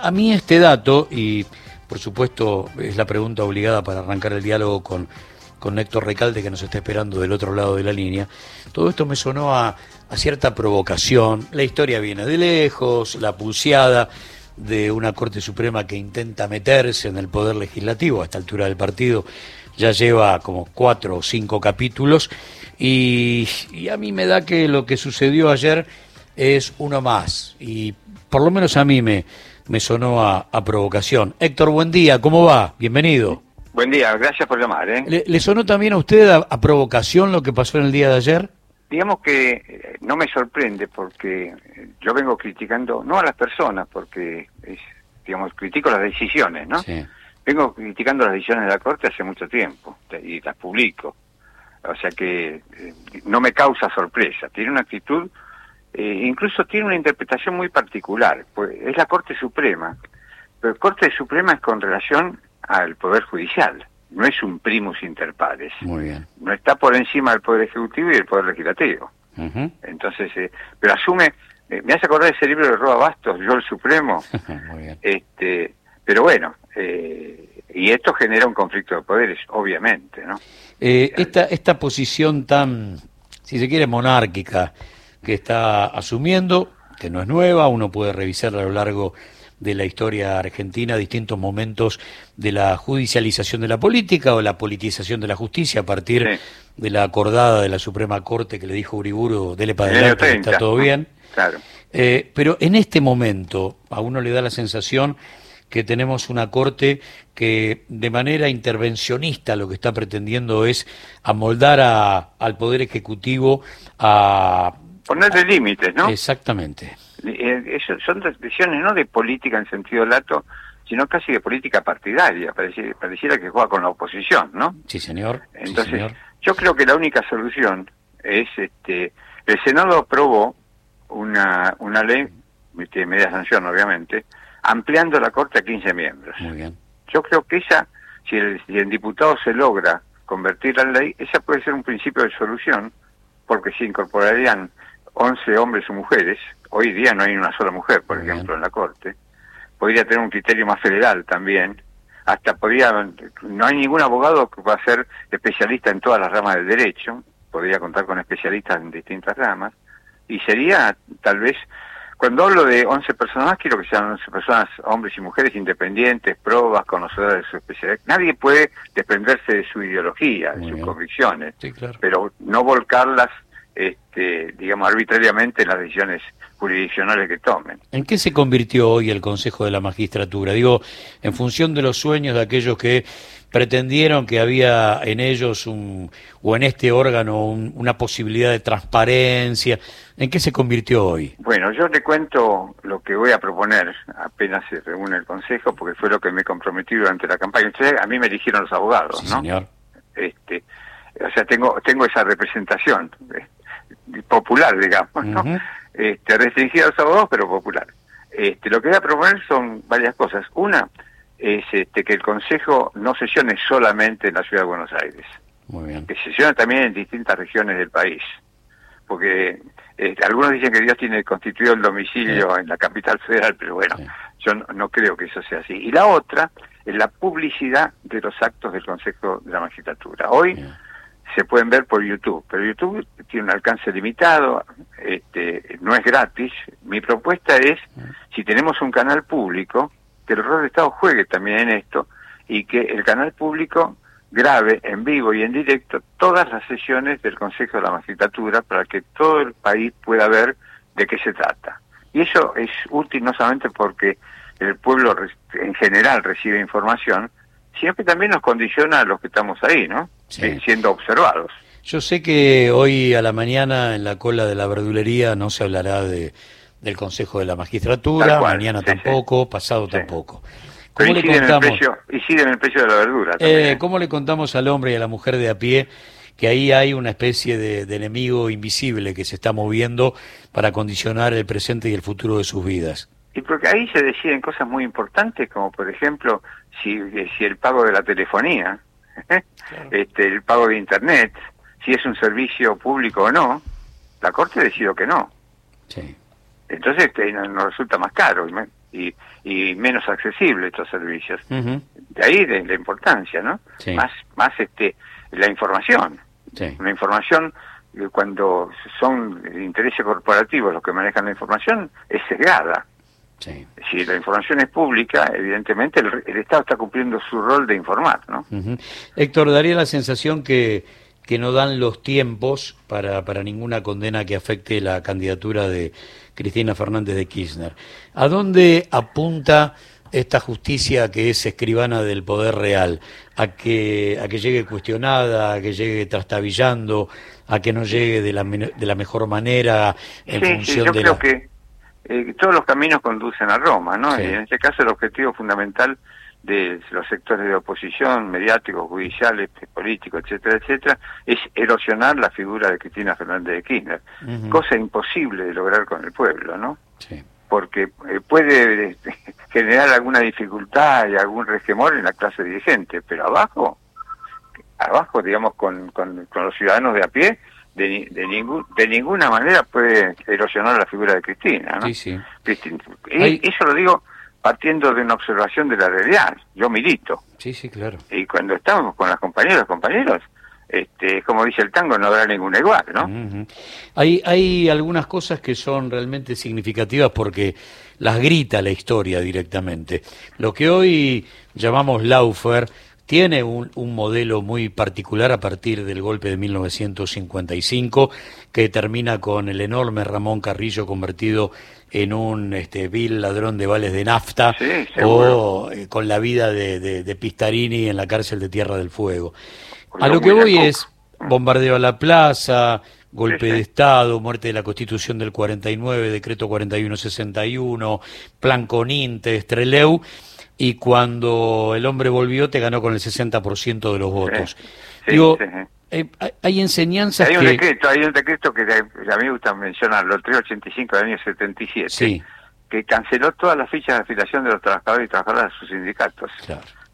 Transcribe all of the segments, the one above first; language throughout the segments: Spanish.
A mí este dato, y por supuesto es la pregunta obligada para arrancar el diálogo con, con Héctor Recalde que nos está esperando del otro lado de la línea, todo esto me sonó a, a cierta provocación. La historia viene de lejos, la pulseada de una Corte Suprema que intenta meterse en el poder legislativo a esta altura del partido ya lleva como cuatro o cinco capítulos y, y, a mí me da que lo que sucedió ayer es uno más y por lo menos a mí me, me sonó a, a provocación. Héctor, buen día, ¿cómo va? Bienvenido. Buen día, gracias por llamar. ¿eh? ¿Le, ¿Le, sonó también a usted a, a, provocación lo que pasó en el día de ayer? Digamos que eh, no me sorprende porque yo vengo criticando, no a las personas, porque, es, digamos, critico las decisiones, ¿no? Sí. Vengo criticando las decisiones de la Corte hace mucho tiempo y las publico. O sea que eh, no me causa sorpresa. Tiene una actitud, eh, incluso tiene una interpretación muy particular. Pues es la Corte Suprema. Pero la Corte Suprema es con relación al Poder Judicial. No es un primus inter pares. Muy bien. No está por encima del Poder Ejecutivo y del Poder Legislativo. Uh -huh. Entonces, eh, pero asume, eh, me hace acordar ese libro de Roa Bastos, Yo el Supremo. Muy bien. Este, pero bueno, eh, y esto genera un conflicto de poderes, obviamente, ¿no? Eh, esta, esta posición tan, si se quiere, monárquica que está asumiendo, que no es nueva, uno puede revisarla a lo largo de la historia argentina, distintos momentos de la judicialización de la política o la politización de la justicia a partir sí. de la acordada de la Suprema Corte que le dijo Uriburu, dele para adelante, está todo bien. Claro. Eh, pero en este momento a uno le da la sensación que tenemos una corte que de manera intervencionista lo que está pretendiendo es amoldar a, al poder ejecutivo a ponerle límites, ¿no? Exactamente. Eh, eso son decisiones no de política en sentido lato, sino casi de política partidaria, pareciera, pareciera que juega con la oposición, ¿no? Sí, señor. Entonces, sí, señor. yo creo que la única solución es, este, el Senado aprobó una, una ley, de media sanción obviamente, ampliando la Corte a 15 miembros. Muy bien. Yo creo que esa, si el, si el diputado se logra convertirla en ley, esa puede ser un principio de solución, porque se incorporarían 11 hombres o mujeres, hoy día no hay una sola mujer, por ejemplo, en la Corte, podría tener un criterio más federal también, hasta podría, no hay ningún abogado que pueda ser especialista en todas las ramas del derecho, podría contar con especialistas en distintas ramas, y sería tal vez cuando hablo de 11 personas más, quiero que sean 11 personas, hombres y mujeres independientes, probas, conocedoras de su especialidad. Nadie puede desprenderse de su ideología, de sus bien. convicciones, sí, claro. pero no volcarlas, este, digamos, arbitrariamente en las decisiones jurisdiccionales que tomen. ¿En qué se convirtió hoy el Consejo de la Magistratura? Digo, en función de los sueños de aquellos que pretendieron que había en ellos un, o en este órgano un, una posibilidad de transparencia. ¿En qué se convirtió hoy? Bueno, yo le cuento lo que voy a proponer apenas se reúne el Consejo, porque fue lo que me comprometí durante la campaña. Ustedes, a mí me eligieron los abogados, sí, ¿no? Señor. Este, o sea, tengo tengo esa representación eh, popular, digamos, ¿no? Uh -huh. este, restringida a los abogados, pero popular. Este, lo que voy a proponer son varias cosas. Una, es este, que el Consejo no sesione solamente en la Ciudad de Buenos Aires, Muy bien. que sesione también en distintas regiones del país, porque eh, algunos dicen que Dios tiene constituido el domicilio sí. en la capital federal, pero bueno, sí. yo no, no, creo que eso sea así. Y la otra es la publicidad de los actos del Consejo de la Magistratura. Hoy. Se pueden ver por YouTube, pero YouTube tiene un alcance limitado, este, no es gratis. Mi propuesta es, si tenemos un canal público, que el rol de Estado juegue también en esto y que el canal público grabe en vivo y en directo todas las sesiones del Consejo de la Magistratura para que todo el país pueda ver de qué se trata. Y eso es útil no solamente porque el pueblo en general recibe información, sino que también nos condiciona a los que estamos ahí, ¿no? Sí. Eh, siendo observados. Yo sé que hoy a la mañana en la cola de la verdulería no se hablará de del Consejo de la Magistratura, mañana sí, tampoco, sí. pasado tampoco. ¿Cómo le contamos? El precio, incide el precio de la verdura. Eh, ¿Cómo le contamos al hombre y a la mujer de a pie que ahí hay una especie de, de, enemigo invisible que se está moviendo para condicionar el presente y el futuro de sus vidas? Y porque ahí se deciden cosas muy importantes, como por ejemplo, si, si el pago de la telefonía, ¿eh? Claro. este, el pago de Internet, si es un servicio público o no, la Corte decidió que no. Sí entonces este, nos resulta más caro. y, y menos accesibles estos servicios. De ahí de la importancia, ¿no? Más, más este, la información. Una información cuando son intereses corporativos los que manejan la información es sesgada. Si la información es pública, evidentemente el, Estado está cumpliendo su rol de informar, ¿no? Héctor, daría la sensación que, que no dan los tiempos para, para ninguna condena que afecte la candidatura de Cristina Fernández de Kirchner. ¿A dónde apunta esta justicia que es escribana del poder real? ¿A que, a que llegue cuestionada, a que llegue trastabillando, a que no llegue de la, de la mejor manera en función yo de creo que eh, todos los caminos conducen a Roma, ¿no? Y en este caso el objetivo fundamental de los sectores de oposición, mediáticos, judiciales, políticos, etcétera, etcétera, es erosionar la figura de Cristina Fernández de Kirchner, cosa imposible de lograr con el pueblo, ¿no? Sí. Porque eh, puede este, generar alguna dificultad y algún resquemor en la clase dirigente, pero abajo, abajo, digamos, con, con, con los ciudadanos de a pie, de, de, ningún, de ninguna manera puede erosionar la figura de Cristina. ¿no? Sí, sí. Eso lo digo partiendo de una observación de la realidad. Yo milito. Sí, sí, claro. Y cuando estamos con las compañeras compañeros, este, como dice el tango, no habrá ninguna igual, ¿no? hay, hay algunas cosas que son realmente significativas porque las grita la historia directamente. Lo que hoy llamamos Laufer tiene un, un, modelo muy particular a partir del golpe de 1955, que termina con el enorme Ramón Carrillo convertido en un este, vil ladrón de vales de nafta, o eh, con la vida de, de, Pistarini en la cárcel de Tierra del Fuego. A lo que voy es bombardeo a la plaza, golpe de Estado, muerte de la Constitución del 49, decreto 4161, plan Coninte, Estreleu, y cuando el hombre volvió te ganó con el 60% de los votos. Digo, eh, hay enseñanzas hay un decreto hay un decreto que a mí me gusta mencionarlo el 385 del año 77 que canceló todas las fichas de afiliación de los trabajadores y trabajadoras de sus sindicatos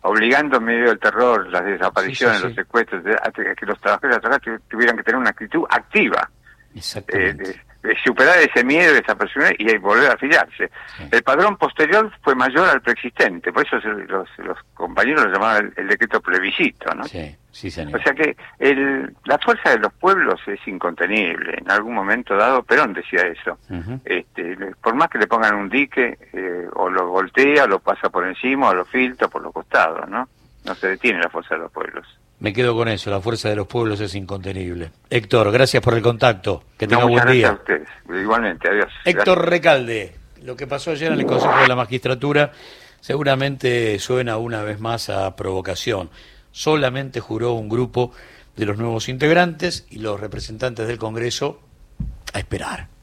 obligando en medio del terror las desapariciones los secuestros a que los trabajadores tuvieran que tener una actitud activa Exactamente superar ese miedo, esa presión y volver a afiliarse. El padrón posterior fue mayor al preexistente, por eso los, los compañeros lo llamaban el, decreto plebiscito, ¿no? Sí, sí, señor. O sea que el, la fuerza de los pueblos es incontenible. En algún momento dado, Perón decía eso. este, por más que le pongan un dique, eh, o lo voltea, lo pasa por encima, o lo filtra por los costados, ¿no? No se detiene la fuerza de los pueblos. Me quedo con eso, la fuerza de los pueblos es incontenible. Héctor, gracias por el contacto. Que tenga buen día. A ustedes. Igualmente, adiós. Héctor Recalde, lo que pasó ayer en el Consejo de la Magistratura seguramente suena una vez más a provocación. Solamente juró un grupo de los nuevos integrantes y los representantes del Congreso a esperar.